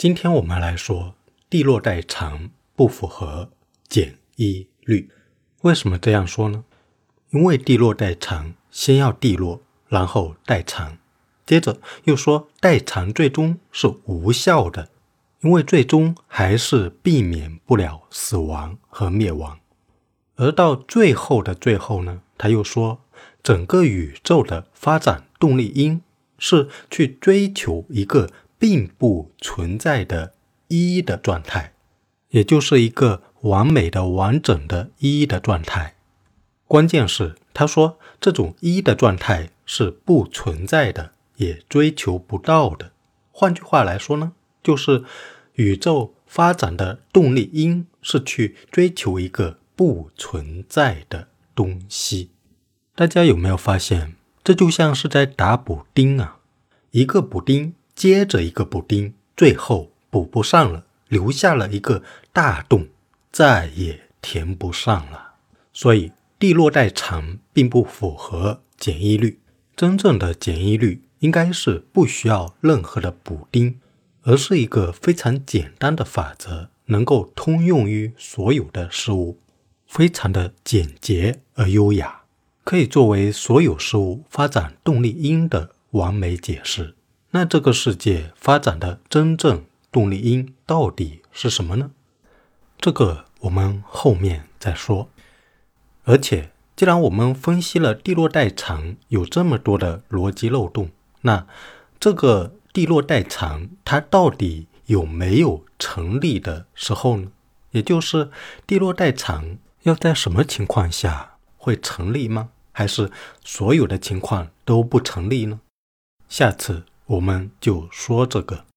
今天我们来说地落代偿不符合简易律。为什么这样说呢？因为地落代偿先要地落，然后代偿，接着又说代偿最终是无效的，因为最终还是避免不了死亡和灭亡。而到最后的最后呢，他又说整个宇宙的发展动力因是去追求一个。并不存在的一的状态，也就是一个完美的、完整的一的状态。关键是他说这种一的状态是不存在的，也追求不到的。换句话来说呢，就是宇宙发展的动力因是去追求一个不存在的东西。大家有没有发现，这就像是在打补丁啊？一个补丁。接着一个补丁，最后补不上了，留下了一个大洞，再也填不上了。所以地落代偿并不符合简易律。真正的简易律应该是不需要任何的补丁，而是一个非常简单的法则，能够通用于所有的事物，非常的简洁而优雅，可以作为所有事物发展动力因的完美解释。那这个世界发展的真正动力因到底是什么呢？这个我们后面再说。而且，既然我们分析了地落代偿有这么多的逻辑漏洞，那这个地落代偿它到底有没有成立的时候呢？也就是地落代偿要在什么情况下会成立吗？还是所有的情况都不成立呢？下次。我们就说这个。